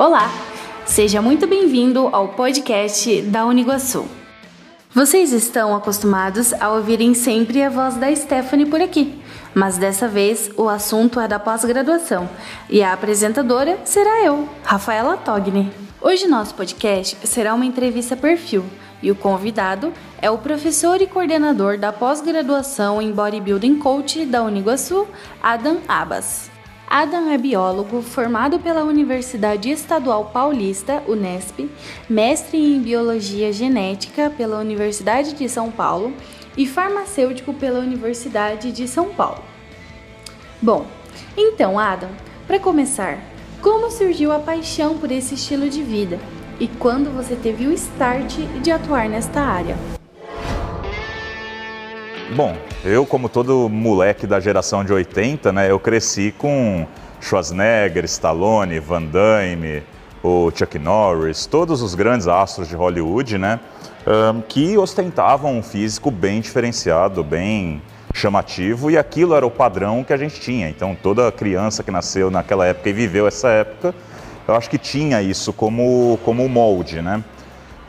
Olá, seja muito bem-vindo ao podcast da Uniguaçu. Vocês estão acostumados a ouvirem sempre a voz da Stephanie por aqui, mas dessa vez o assunto é da pós-graduação e a apresentadora será eu, Rafaela Togni. Hoje nosso podcast será uma entrevista perfil e o convidado é o professor e coordenador da pós-graduação em Bodybuilding Coach da Uniguaçu, Adam Abas. Adam é biólogo formado pela Universidade Estadual Paulista, Unesp, mestre em Biologia Genética pela Universidade de São Paulo e farmacêutico pela Universidade de São Paulo. Bom, então, Adam, para começar, como surgiu a paixão por esse estilo de vida e quando você teve o start de atuar nesta área? Bom, eu como todo moleque da geração de 80, né, eu cresci com Schwarzenegger, Stallone, Van Damme, o Chuck Norris, todos os grandes astros de Hollywood, né, um, que ostentavam um físico bem diferenciado, bem chamativo, e aquilo era o padrão que a gente tinha. Então toda criança que nasceu naquela época e viveu essa época, eu acho que tinha isso como, como molde, né.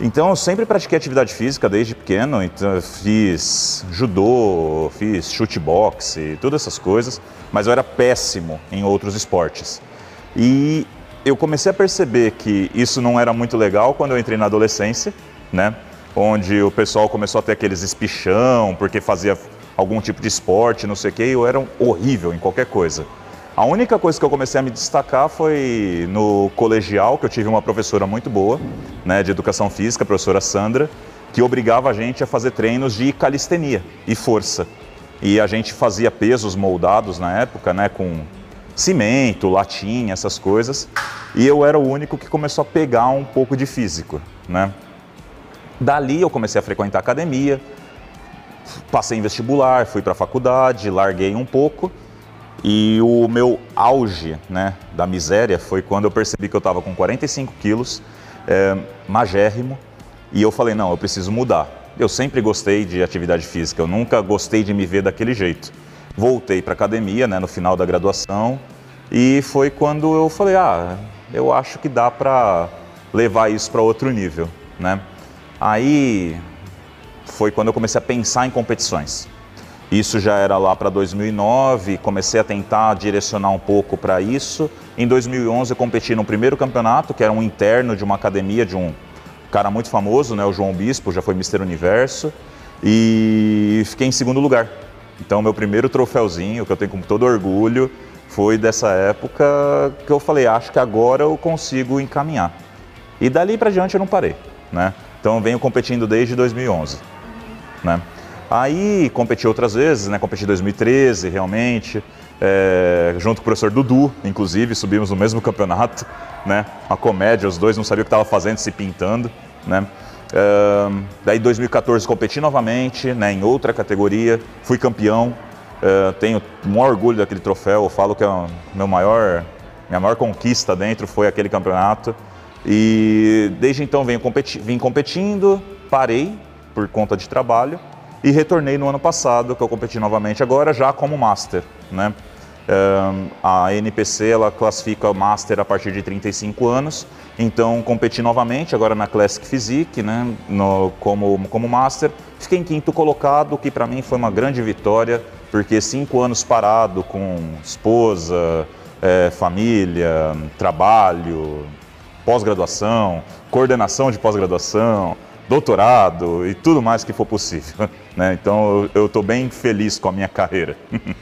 Então eu sempre pratiquei atividade física desde pequeno, então fiz judô, fiz chute boxe, todas essas coisas, mas eu era péssimo em outros esportes. E eu comecei a perceber que isso não era muito legal quando eu entrei na adolescência, né? Onde o pessoal começou a ter aqueles espichão porque fazia algum tipo de esporte, não sei o quê, e eu era horrível em qualquer coisa. A única coisa que eu comecei a me destacar foi no colegial, que eu tive uma professora muito boa, né, de educação física, a professora Sandra, que obrigava a gente a fazer treinos de calistenia e força. E a gente fazia pesos moldados na época, né, com cimento, latinha, essas coisas. E eu era o único que começou a pegar um pouco de físico, né? Dali eu comecei a frequentar academia, passei em vestibular, fui para a faculdade, larguei um pouco e o meu auge né, da miséria foi quando eu percebi que eu estava com 45 quilos, é, magérrimo, e eu falei, não, eu preciso mudar. Eu sempre gostei de atividade física, eu nunca gostei de me ver daquele jeito. Voltei para academia né, no final da graduação e foi quando eu falei, ah, eu acho que dá para levar isso para outro nível. Né? Aí foi quando eu comecei a pensar em competições. Isso já era lá para 2009, comecei a tentar direcionar um pouco para isso. Em 2011 eu competi no primeiro campeonato, que era um interno de uma academia de um cara muito famoso, né, o João Bispo, já foi Mister Universo, e fiquei em segundo lugar. Então meu primeiro troféuzinho, que eu tenho com todo orgulho, foi dessa época que eu falei, acho que agora eu consigo encaminhar. E dali para diante eu não parei, né? Então venho competindo desde 2011, né? Aí competi outras vezes, né? Competi em 2013, realmente, é, junto com o professor Dudu, inclusive, subimos no mesmo campeonato, né? Uma comédia, os dois não sabiam o que estava fazendo, se pintando, né? É, daí 2014 competi novamente, né? Em outra categoria, fui campeão, é, tenho um orgulho daquele troféu, eu falo que é o meu maior, minha maior conquista dentro foi aquele campeonato. E desde então venho competi vim competindo, parei por conta de trabalho e retornei no ano passado, que eu competi novamente agora, já como Master. Né? a NPC ela classifica Master a partir de 35 anos, então competi novamente agora na Classic Physique, né, no, como, como Master. Fiquei em quinto colocado, que para mim foi uma grande vitória, porque cinco anos parado com esposa, é, família, trabalho, pós-graduação, coordenação de pós-graduação, doutorado e tudo mais que for possível. Né? Então eu estou bem feliz com a minha carreira.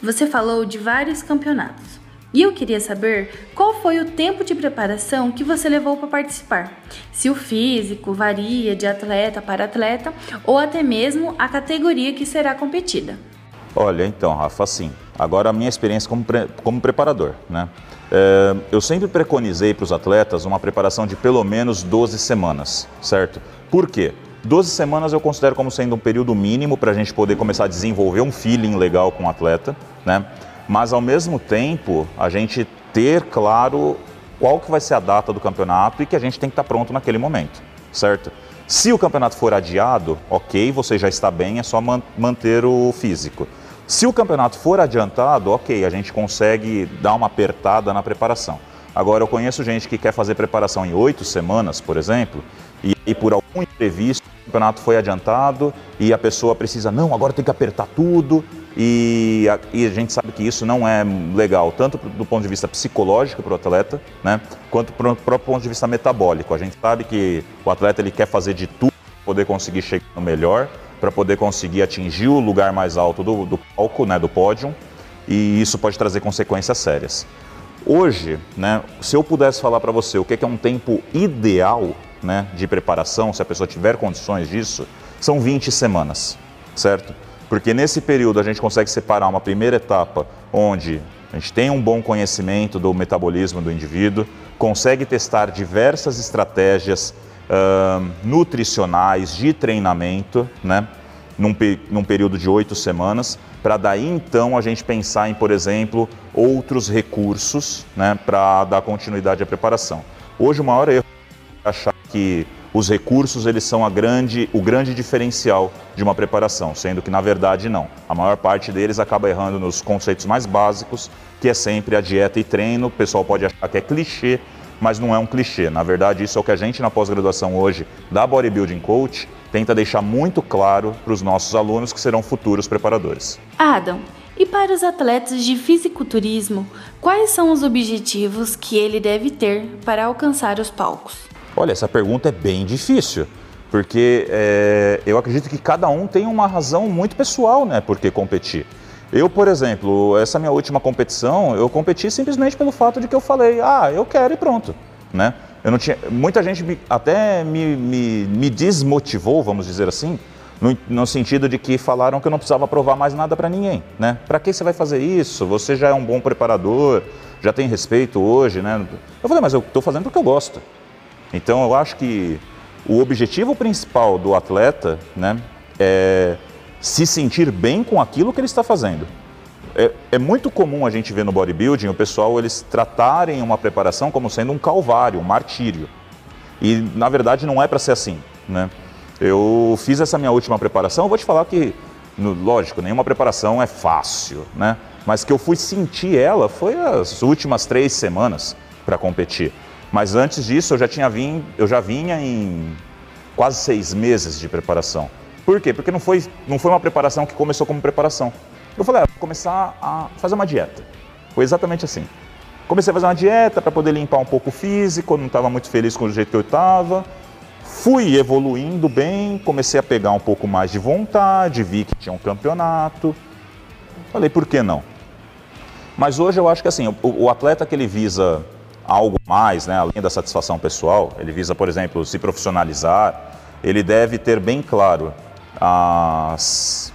Você falou de vários campeonatos. E eu queria saber qual foi o tempo de preparação que você levou para participar. Se o físico varia de atleta para atleta ou até mesmo a categoria que será competida. Olha, então, Rafa, assim, agora a minha experiência como, pre como preparador, né? É, eu sempre preconizei para os atletas uma preparação de pelo menos 12 semanas, certo? Por quê? 12 semanas eu considero como sendo um período mínimo para a gente poder começar a desenvolver um feeling legal com o atleta, né? Mas ao mesmo tempo, a gente ter claro qual que vai ser a data do campeonato e que a gente tem que estar tá pronto naquele momento, certo? Se o campeonato for adiado, ok, você já está bem, é só manter o físico. Se o campeonato for adiantado, ok, a gente consegue dar uma apertada na preparação. Agora, eu conheço gente que quer fazer preparação em oito semanas, por exemplo, e, e por algum imprevisto o campeonato foi adiantado e a pessoa precisa, não, agora tem que apertar tudo. E a, e a gente sabe que isso não é legal, tanto do ponto de vista psicológico para o atleta, né, quanto para o próprio ponto de vista metabólico. A gente sabe que o atleta ele quer fazer de tudo para poder conseguir chegar no melhor, para poder conseguir atingir o lugar mais alto do, do palco, né, do pódio, e isso pode trazer consequências sérias. Hoje, né, se eu pudesse falar para você o que é um tempo ideal né, de preparação, se a pessoa tiver condições disso, são 20 semanas, certo? Porque nesse período a gente consegue separar uma primeira etapa onde a gente tem um bom conhecimento do metabolismo do indivíduo, consegue testar diversas estratégias uh, nutricionais de treinamento, né? Num, num período de oito semanas, para daí então a gente pensar em, por exemplo, outros recursos né, para dar continuidade à preparação. Hoje o maior erro é achar que os recursos eles são grande, o grande diferencial de uma preparação, sendo que na verdade não. A maior parte deles acaba errando nos conceitos mais básicos, que é sempre a dieta e treino. O pessoal pode achar que é clichê, mas não é um clichê. Na verdade, isso é o que a gente na pós-graduação hoje da Bodybuilding Coach tenta deixar muito claro para os nossos alunos que serão futuros preparadores. Adam, e para os atletas de fisiculturismo, quais são os objetivos que ele deve ter para alcançar os palcos? Olha, essa pergunta é bem difícil, porque é, eu acredito que cada um tem uma razão muito pessoal, né, por que competir. Eu, por exemplo, essa minha última competição, eu competi simplesmente pelo fato de que eu falei, ah, eu quero e pronto, né? Eu não tinha, muita gente me, até me, me, me, desmotivou, vamos dizer assim, no, no, sentido de que falaram que eu não precisava provar mais nada para ninguém, né? Para que você vai fazer isso? Você já é um bom preparador, já tem respeito hoje, né? Eu falei, mas eu estou fazendo porque eu gosto. Então, eu acho que o objetivo principal do atleta, né, é se sentir bem com aquilo que ele está fazendo. É, é, muito comum a gente ver no bodybuilding o pessoal eles tratarem uma preparação como sendo um calvário, um martírio. E na verdade não é para ser assim, né? Eu fiz essa minha última preparação, vou te falar que, lógico, nenhuma preparação é fácil, né? Mas que eu fui sentir ela foi as últimas três semanas para competir. Mas antes disso eu já tinha vim, eu já vinha em quase seis meses de preparação. Por quê? Porque não foi, não foi uma preparação que começou como preparação. Eu falei, ah, vou começar a fazer uma dieta. Foi exatamente assim. Comecei a fazer uma dieta para poder limpar um pouco o físico, não estava muito feliz com o jeito que eu estava. Fui evoluindo bem, comecei a pegar um pouco mais de vontade, vi que tinha um campeonato. Falei, por que não? Mas hoje eu acho que assim, o, o atleta que ele visa algo mais, né, além da satisfação pessoal, ele visa, por exemplo, se profissionalizar, ele deve ter bem claro as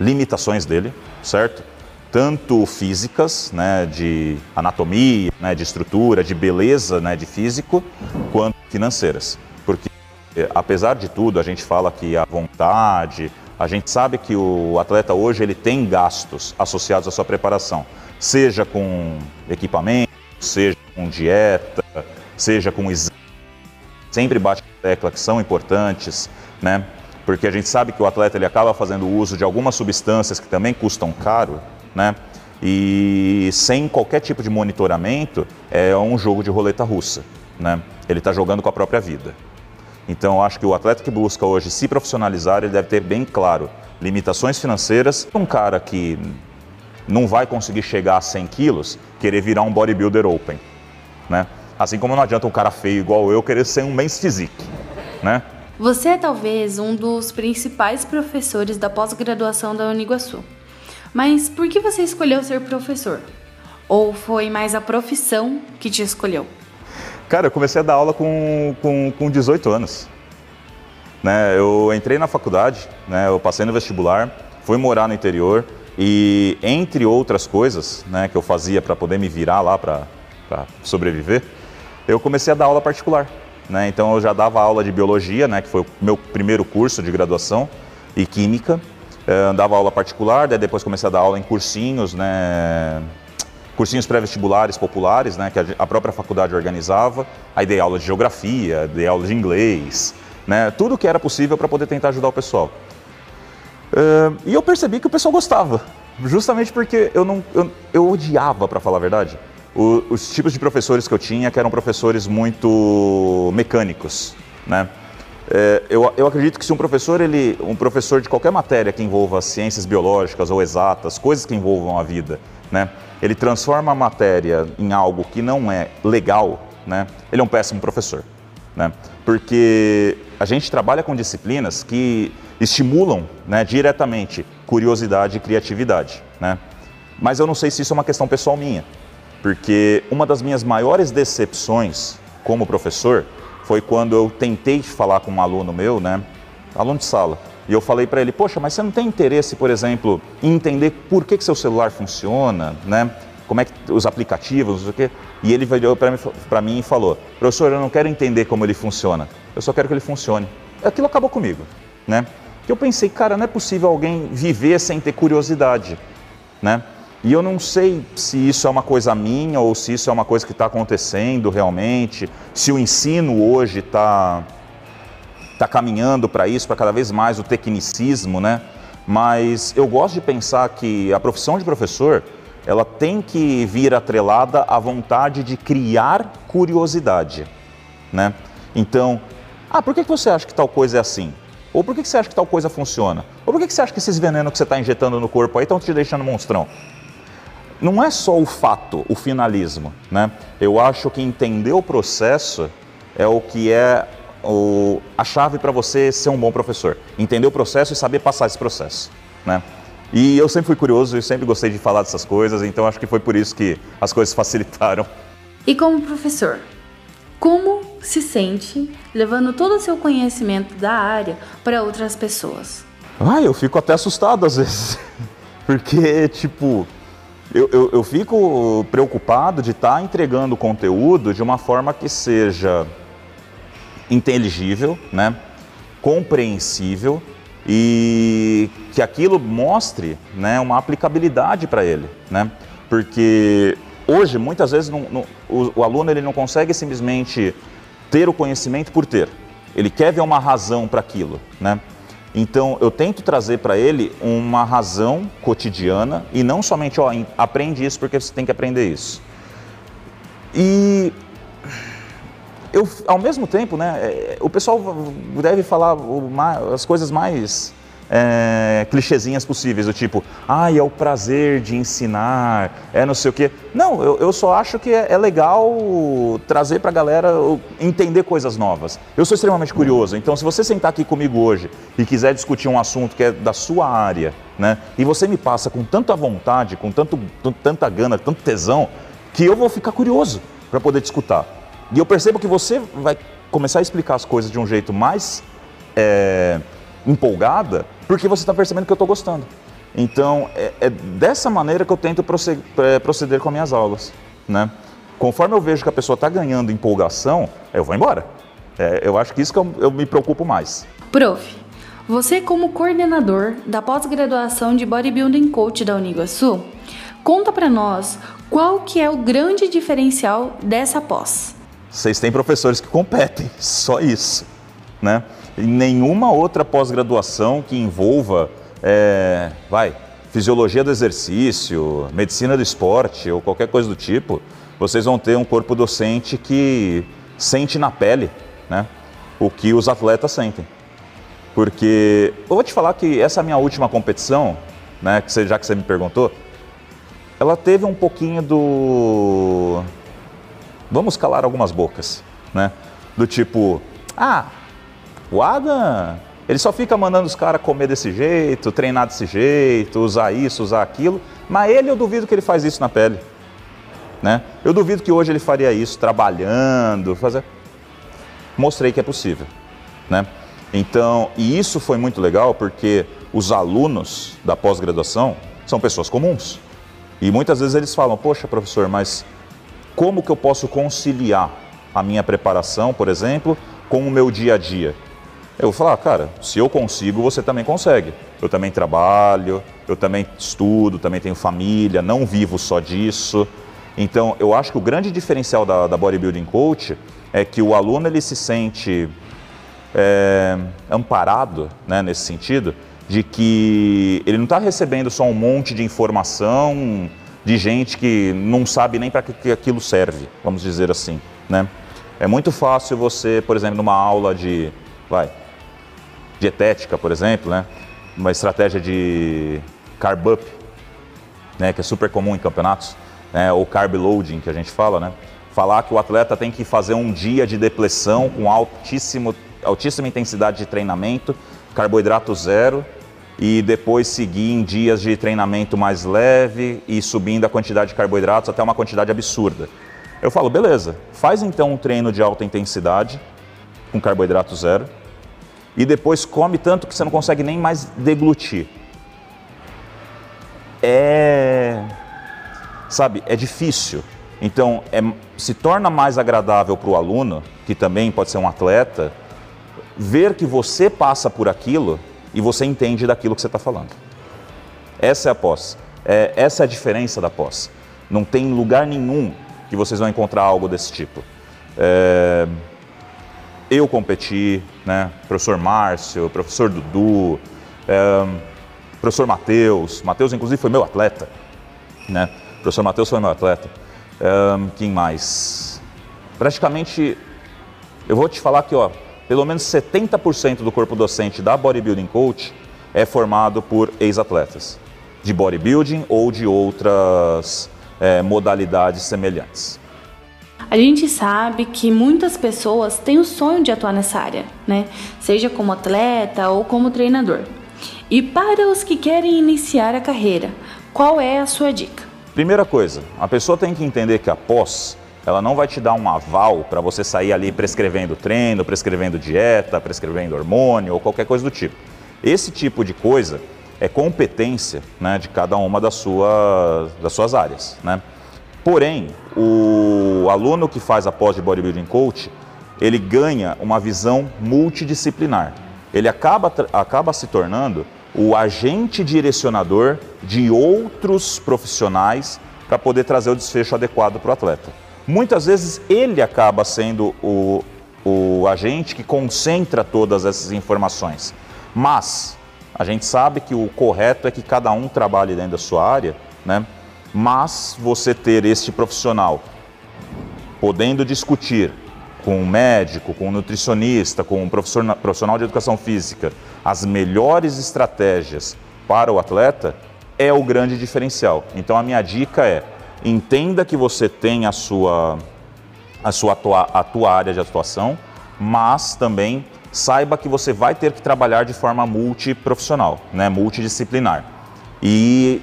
limitações dele, certo? Tanto físicas, né, de anatomia, né, de estrutura, de beleza, né, de físico, quanto financeiras. Porque, eh, apesar de tudo, a gente fala que a vontade, a gente sabe que o atleta hoje ele tem gastos associados à sua preparação, seja com equipamento, seja com dieta, seja com exame. Sempre bate a tecla que são importantes, né? Porque a gente sabe que o atleta ele acaba fazendo uso de algumas substâncias que também custam caro, né? E sem qualquer tipo de monitoramento, é um jogo de roleta russa, né? Ele está jogando com a própria vida. Então, acho que o atleta que busca hoje se profissionalizar, ele deve ter bem claro limitações financeiras. Um cara que não vai conseguir chegar a 100 quilos, querer virar um bodybuilder open, né? Assim como não adianta um cara feio igual eu querer ser um men's physique, né? Você é talvez um dos principais professores da pós-graduação da Uniguaçu. Mas por que você escolheu ser professor? Ou foi mais a profissão que te escolheu? Cara, eu comecei a dar aula com, com, com 18 anos. Né, eu entrei na faculdade, né, eu passei no vestibular, fui morar no interior e, entre outras coisas né, que eu fazia para poder me virar lá para sobreviver, eu comecei a dar aula particular. Né? Então eu já dava aula de biologia, né, que foi o meu primeiro curso de graduação, e química. Eu dava aula particular, daí depois comecei a dar aula em cursinhos, né, cursinhos pré-vestibulares populares, né, que a própria faculdade organizava. Aí dei aula de geografia, dei aula de inglês, né, tudo que era possível para poder tentar ajudar o pessoal. Uh, e eu percebi que o pessoal gostava, justamente porque eu não eu, eu odiava, para falar a verdade, o, os tipos de professores que eu tinha, que eram professores muito mecânicos, né? É, eu, eu, acredito que se um professor, ele, um professor de qualquer matéria que envolva ciências biológicas ou exatas, coisas que envolvam a vida, né, ele transforma a matéria em algo que não é legal, né, ele é um péssimo professor. Né, porque a gente trabalha com disciplinas que estimulam né, diretamente curiosidade e criatividade. Né? Mas eu não sei se isso é uma questão pessoal minha, porque uma das minhas maiores decepções como professor foi quando eu tentei falar com um aluno meu, né, aluno de sala, e eu falei para ele, poxa, mas você não tem interesse, por exemplo, em entender por que, que seu celular funciona, né? Como é que os aplicativos, o quê. E ele veio para mim e falou, professor, eu não quero entender como ele funciona, eu só quero que ele funcione. Aquilo acabou comigo, né? Que eu pensei, cara, não é possível alguém viver sem ter curiosidade, né? E eu não sei se isso é uma coisa minha ou se isso é uma coisa que está acontecendo realmente, se o ensino hoje está tá caminhando para isso, para cada vez mais o tecnicismo, né? Mas eu gosto de pensar que a profissão de professor ela tem que vir atrelada à vontade de criar curiosidade, né? Então, ah, por que você acha que tal coisa é assim? Ou por que você acha que tal coisa funciona? Ou por que você acha que esses venenos que você está injetando no corpo aí estão te deixando monstrão? Não é só o fato, o finalismo, né? Eu acho que entender o processo é o que é o, a chave para você ser um bom professor. Entender o processo e saber passar esse processo, né? E eu sempre fui curioso e sempre gostei de falar dessas coisas, então acho que foi por isso que as coisas facilitaram. E como professor, como se sente levando todo o seu conhecimento da área para outras pessoas? Ah, eu fico até assustado às vezes, porque tipo eu, eu, eu fico preocupado de estar tá entregando conteúdo de uma forma que seja inteligível, né? compreensível e que aquilo mostre né, uma aplicabilidade para ele. Né? Porque hoje, muitas vezes, não, não, o, o aluno ele não consegue simplesmente ter o conhecimento por ter. Ele quer ver uma razão para aquilo. Né? Então, eu tento trazer para ele uma razão cotidiana e não somente, ó, aprende isso porque você tem que aprender isso. E eu, ao mesmo tempo, né, é, o pessoal deve falar as coisas mais é, clichêzinhas possíveis, do tipo, ah, é o prazer de ensinar, é não sei o quê. Não, eu, eu só acho que é, é legal trazer para a galera entender coisas novas. Eu sou extremamente curioso, então se você sentar aqui comigo hoje e quiser discutir um assunto que é da sua área, né, e você me passa com tanta vontade, com tanto, tanta gana, tanto tesão, que eu vou ficar curioso para poder discutir. E eu percebo que você vai começar a explicar as coisas de um jeito mais é, empolgada, porque você está percebendo que eu estou gostando. Então, é, é, dessa maneira que eu tento proceder, é, proceder com as minhas aulas. Né? Conforme eu vejo que a pessoa está ganhando empolgação, eu vou embora. É, eu acho que isso que eu, eu me preocupo mais. Prof, você como coordenador da pós-graduação de Bodybuilding Coach da Uniguaçu, conta para nós qual que é o grande diferencial dessa pós. Vocês têm professores que competem, só isso, né? Nenhuma outra pós-graduação que envolva, é, vai, fisiologia do exercício, medicina do esporte ou qualquer coisa do tipo, vocês vão ter um corpo docente que sente na pele né, o que os atletas sentem. Porque eu vou te falar que essa minha última competição, né, que você, já que você me perguntou, ela teve um pouquinho do. Vamos calar algumas bocas, né? Do tipo, ah, o Adam, ele só fica mandando os caras comer desse jeito, treinar desse jeito, usar isso, usar aquilo, mas ele eu duvido que ele faz isso na pele. Né? Eu duvido que hoje ele faria isso trabalhando, fazer. Mostrei que é possível, né? Então, e isso foi muito legal porque os alunos da pós-graduação são pessoas comuns. E muitas vezes eles falam: "Poxa, professor, mas como que eu posso conciliar a minha preparação, por exemplo, com o meu dia a dia?" Eu vou falar, cara, se eu consigo, você também consegue. Eu também trabalho, eu também estudo, também tenho família, não vivo só disso. Então, eu acho que o grande diferencial da, da Bodybuilding Coach é que o aluno ele se sente é, amparado né, nesse sentido, de que ele não está recebendo só um monte de informação de gente que não sabe nem para que, aquilo serve, vamos dizer assim, né? É muito fácil você, por exemplo, numa aula de, vai, dietética, por exemplo, né? Uma estratégia de carb up, né? Que é super comum em campeonatos, né? Ou carb loading, que a gente fala, né? Falar que o atleta tem que fazer um dia de depressão com altíssimo, altíssima intensidade de treinamento, carboidrato zero, e depois seguir em dias de treinamento mais leve e subindo a quantidade de carboidratos até uma quantidade absurda. Eu falo, beleza, faz então um treino de alta intensidade com carboidrato zero e depois come tanto que você não consegue nem mais deglutir. É. Sabe, é difícil. Então, é, se torna mais agradável para o aluno, que também pode ser um atleta, ver que você passa por aquilo e você entende daquilo que você está falando. Essa é a pós. É, essa é a diferença da pós. Não tem lugar nenhum que vocês vão encontrar algo desse tipo. É, eu competi, né? Professor Márcio, professor Dudu, é, professor Matheus. Matheus, inclusive, foi meu atleta, né? Professor Matheus foi meu atleta. É, quem mais? Praticamente, eu vou te falar que, ó, pelo menos 70% do corpo docente da Bodybuilding Coach é formado por ex-atletas de bodybuilding ou de outras é, modalidades semelhantes. A gente sabe que muitas pessoas têm o sonho de atuar nessa área, né? Seja como atleta ou como treinador. E para os que querem iniciar a carreira, qual é a sua dica? Primeira coisa, a pessoa tem que entender que após ela não vai te dar um aval para você sair ali prescrevendo treino, prescrevendo dieta, prescrevendo hormônio ou qualquer coisa do tipo. Esse tipo de coisa é competência né, de cada uma das, sua, das suas áreas. Né? Porém, o aluno que faz a pós de bodybuilding coach, ele ganha uma visão multidisciplinar. Ele acaba, acaba se tornando o agente direcionador de outros profissionais para poder trazer o desfecho adequado para o atleta. Muitas vezes ele acaba sendo o, o agente que concentra todas essas informações. Mas a gente sabe que o correto é que cada um trabalhe dentro da sua área, né? Mas você ter este profissional podendo discutir com um médico, com um nutricionista, com um profissional de educação física, as melhores estratégias para o atleta, é o grande diferencial. Então a minha dica é entenda que você tem a sua, a sua atua, a tua área de atuação, mas também saiba que você vai ter que trabalhar de forma multiprofissional, né, multidisciplinar. E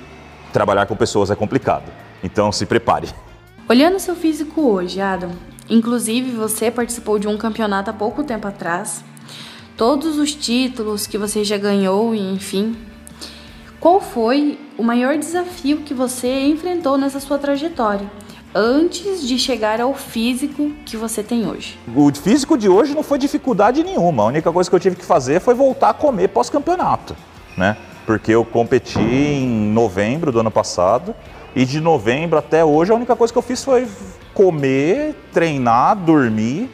trabalhar com pessoas é complicado. Então se prepare. Olhando seu físico hoje, Adam, inclusive você participou de um campeonato há pouco tempo atrás, todos os títulos que você já ganhou, enfim, qual foi o maior desafio que você enfrentou nessa sua trajetória? Antes de chegar ao físico que você tem hoje. O físico de hoje não foi dificuldade nenhuma. A única coisa que eu tive que fazer foi voltar a comer pós-campeonato, né? Porque eu competi em novembro do ano passado e de novembro até hoje a única coisa que eu fiz foi comer, treinar, dormir,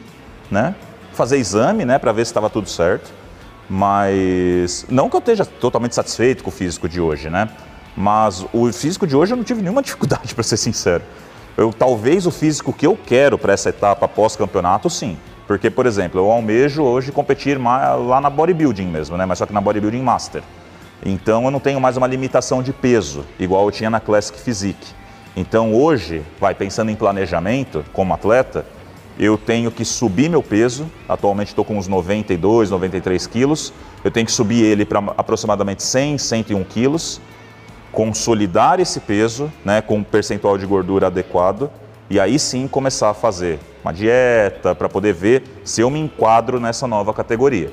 né? Fazer exame, né, para ver se estava tudo certo. Mas não que eu esteja totalmente satisfeito com o físico de hoje, né? Mas o físico de hoje eu não tive nenhuma dificuldade, para ser sincero. Eu, talvez o físico que eu quero para essa etapa pós-campeonato, sim. Porque, por exemplo, eu almejo hoje competir lá na bodybuilding mesmo, né? Mas só que na bodybuilding master. Então eu não tenho mais uma limitação de peso, igual eu tinha na Classic Physique. Então hoje, vai pensando em planejamento como atleta, eu tenho que subir meu peso. Atualmente estou com uns 92, 93 quilos. Eu tenho que subir ele para aproximadamente 100, 101 quilos, consolidar esse peso né, com um percentual de gordura adequado e aí sim começar a fazer uma dieta para poder ver se eu me enquadro nessa nova categoria.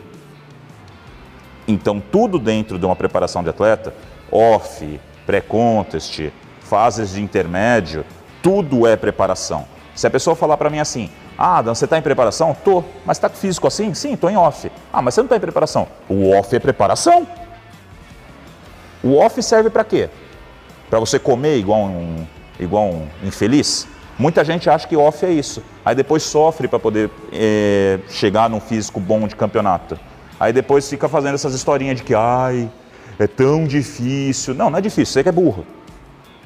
Então, tudo dentro de uma preparação de atleta, off, pré-contest, fases de intermédio, tudo é preparação. Se a pessoa falar para mim assim, ah, Dan, você está em preparação? Tô. Mas está com físico assim? Sim, estou em off. Ah, mas você não está em preparação. O off é preparação. O off serve para quê? Para você comer igual um, igual um infeliz? Muita gente acha que off é isso. Aí depois sofre para poder é, chegar num físico bom de campeonato. Aí depois fica fazendo essas historinhas de que, ai, é tão difícil. Não, não é difícil, você que é burro.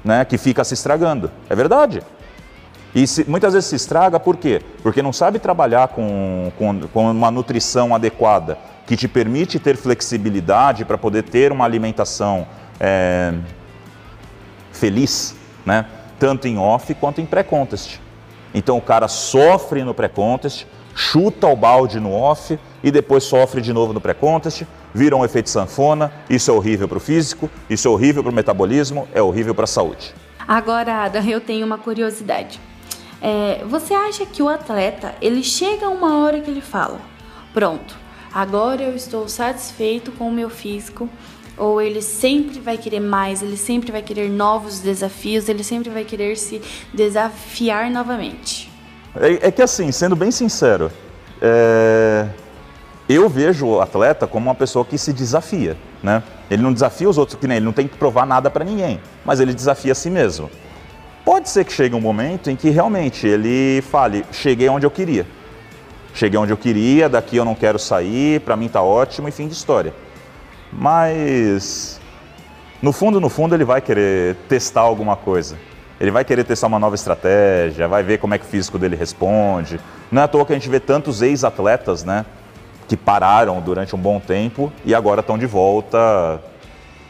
né, que fica se estragando. É verdade. E se, muitas vezes se estraga por quê? Porque não sabe trabalhar com, com, com uma nutrição adequada, que te permite ter flexibilidade para poder ter uma alimentação é, feliz, né? tanto em off quanto em pré-contest. Então o cara sofre no pré-contest, chuta o balde no off e depois sofre de novo no pré-contest, vira um efeito sanfona, isso é horrível para o físico, isso é horrível para o metabolismo, é horrível para a saúde. Agora, Adam, eu tenho uma curiosidade. É, você acha que o atleta, ele chega a uma hora que ele fala, pronto, agora eu estou satisfeito com o meu físico, ou ele sempre vai querer mais, ele sempre vai querer novos desafios, ele sempre vai querer se desafiar novamente? É, é que assim, sendo bem sincero, é... eu vejo o atleta como uma pessoa que se desafia, né? Ele não desafia os outros, que nem ele não tem que provar nada para ninguém, mas ele desafia a si mesmo. Pode ser que chegue um momento em que realmente ele fale: cheguei onde eu queria. Cheguei onde eu queria, daqui eu não quero sair, para mim tá ótimo e fim de história. Mas no fundo, no fundo, ele vai querer testar alguma coisa. Ele vai querer testar uma nova estratégia, vai ver como é que o físico dele responde. Não é à toa que a gente vê tantos ex-atletas, né, que pararam durante um bom tempo e agora estão de volta.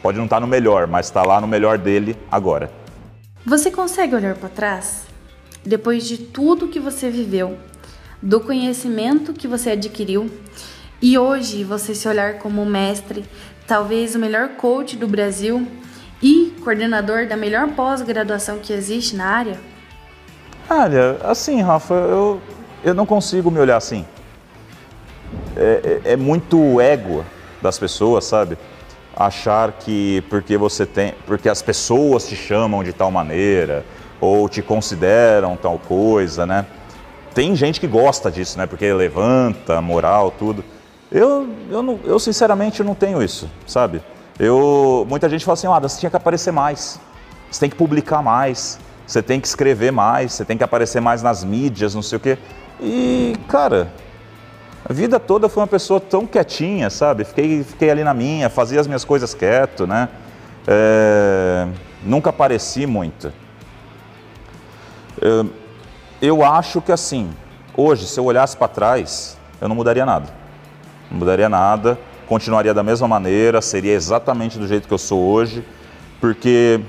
Pode não estar no melhor, mas está lá no melhor dele agora. Você consegue olhar para trás? Depois de tudo que você viveu, do conhecimento que você adquiriu, e hoje você se olhar como mestre, talvez o melhor coach do Brasil e coordenador da melhor pós-graduação que existe na área? Olha, assim, Rafa, eu, eu não consigo me olhar assim. É, é, é muito ego das pessoas, sabe? achar que porque você tem, porque as pessoas te chamam de tal maneira ou te consideram tal coisa, né? Tem gente que gosta disso, né? Porque levanta moral, tudo. Eu, eu, não, eu sinceramente não tenho isso, sabe? Eu, muita gente fala assim, ah, você tinha que aparecer mais, você tem que publicar mais, você tem que escrever mais, você tem que aparecer mais nas mídias, não sei o quê. E, cara, a vida toda foi uma pessoa tão quietinha, sabe? Fiquei, fiquei ali na minha, fazia as minhas coisas quieto, né? É, nunca apareci muito. É, eu acho que assim, hoje, se eu olhasse para trás, eu não mudaria nada. Não mudaria nada, continuaria da mesma maneira, seria exatamente do jeito que eu sou hoje, porque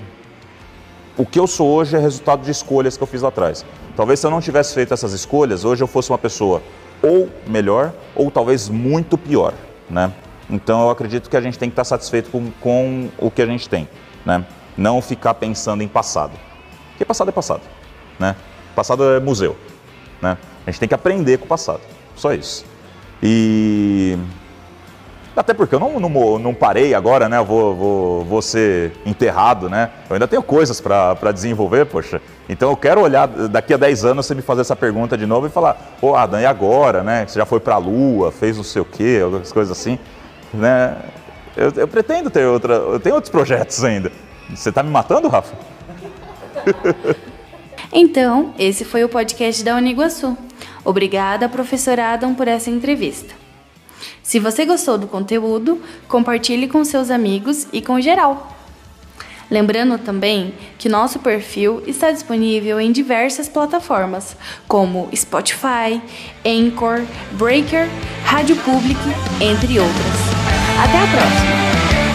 o que eu sou hoje é resultado de escolhas que eu fiz lá atrás. Talvez se eu não tivesse feito essas escolhas, hoje eu fosse uma pessoa ou melhor, ou talvez muito pior, né? Então eu acredito que a gente tem que estar satisfeito com, com o que a gente tem, né? Não ficar pensando em passado. Porque passado é passado, né? Passado é museu, né? A gente tem que aprender com o passado, só isso. E até porque eu não, não, não parei agora, né? Eu vou, vou, vou ser enterrado, né? Eu ainda tenho coisas para desenvolver, poxa. Então eu quero olhar, daqui a 10 anos, você me fazer essa pergunta de novo e falar, pô, Adam, e agora, né? Você já foi para a Lua, fez não sei o quê, algumas coisas assim, né? Eu, eu pretendo ter outra, eu tenho outros projetos ainda. Você está me matando, Rafa? então, esse foi o podcast da Uniguaçu. Obrigada, professora Adam, por essa entrevista. Se você gostou do conteúdo, compartilhe com seus amigos e com geral. Lembrando também que nosso perfil está disponível em diversas plataformas, como Spotify, Anchor, Breaker, Rádio Public, entre outras. Até a próxima!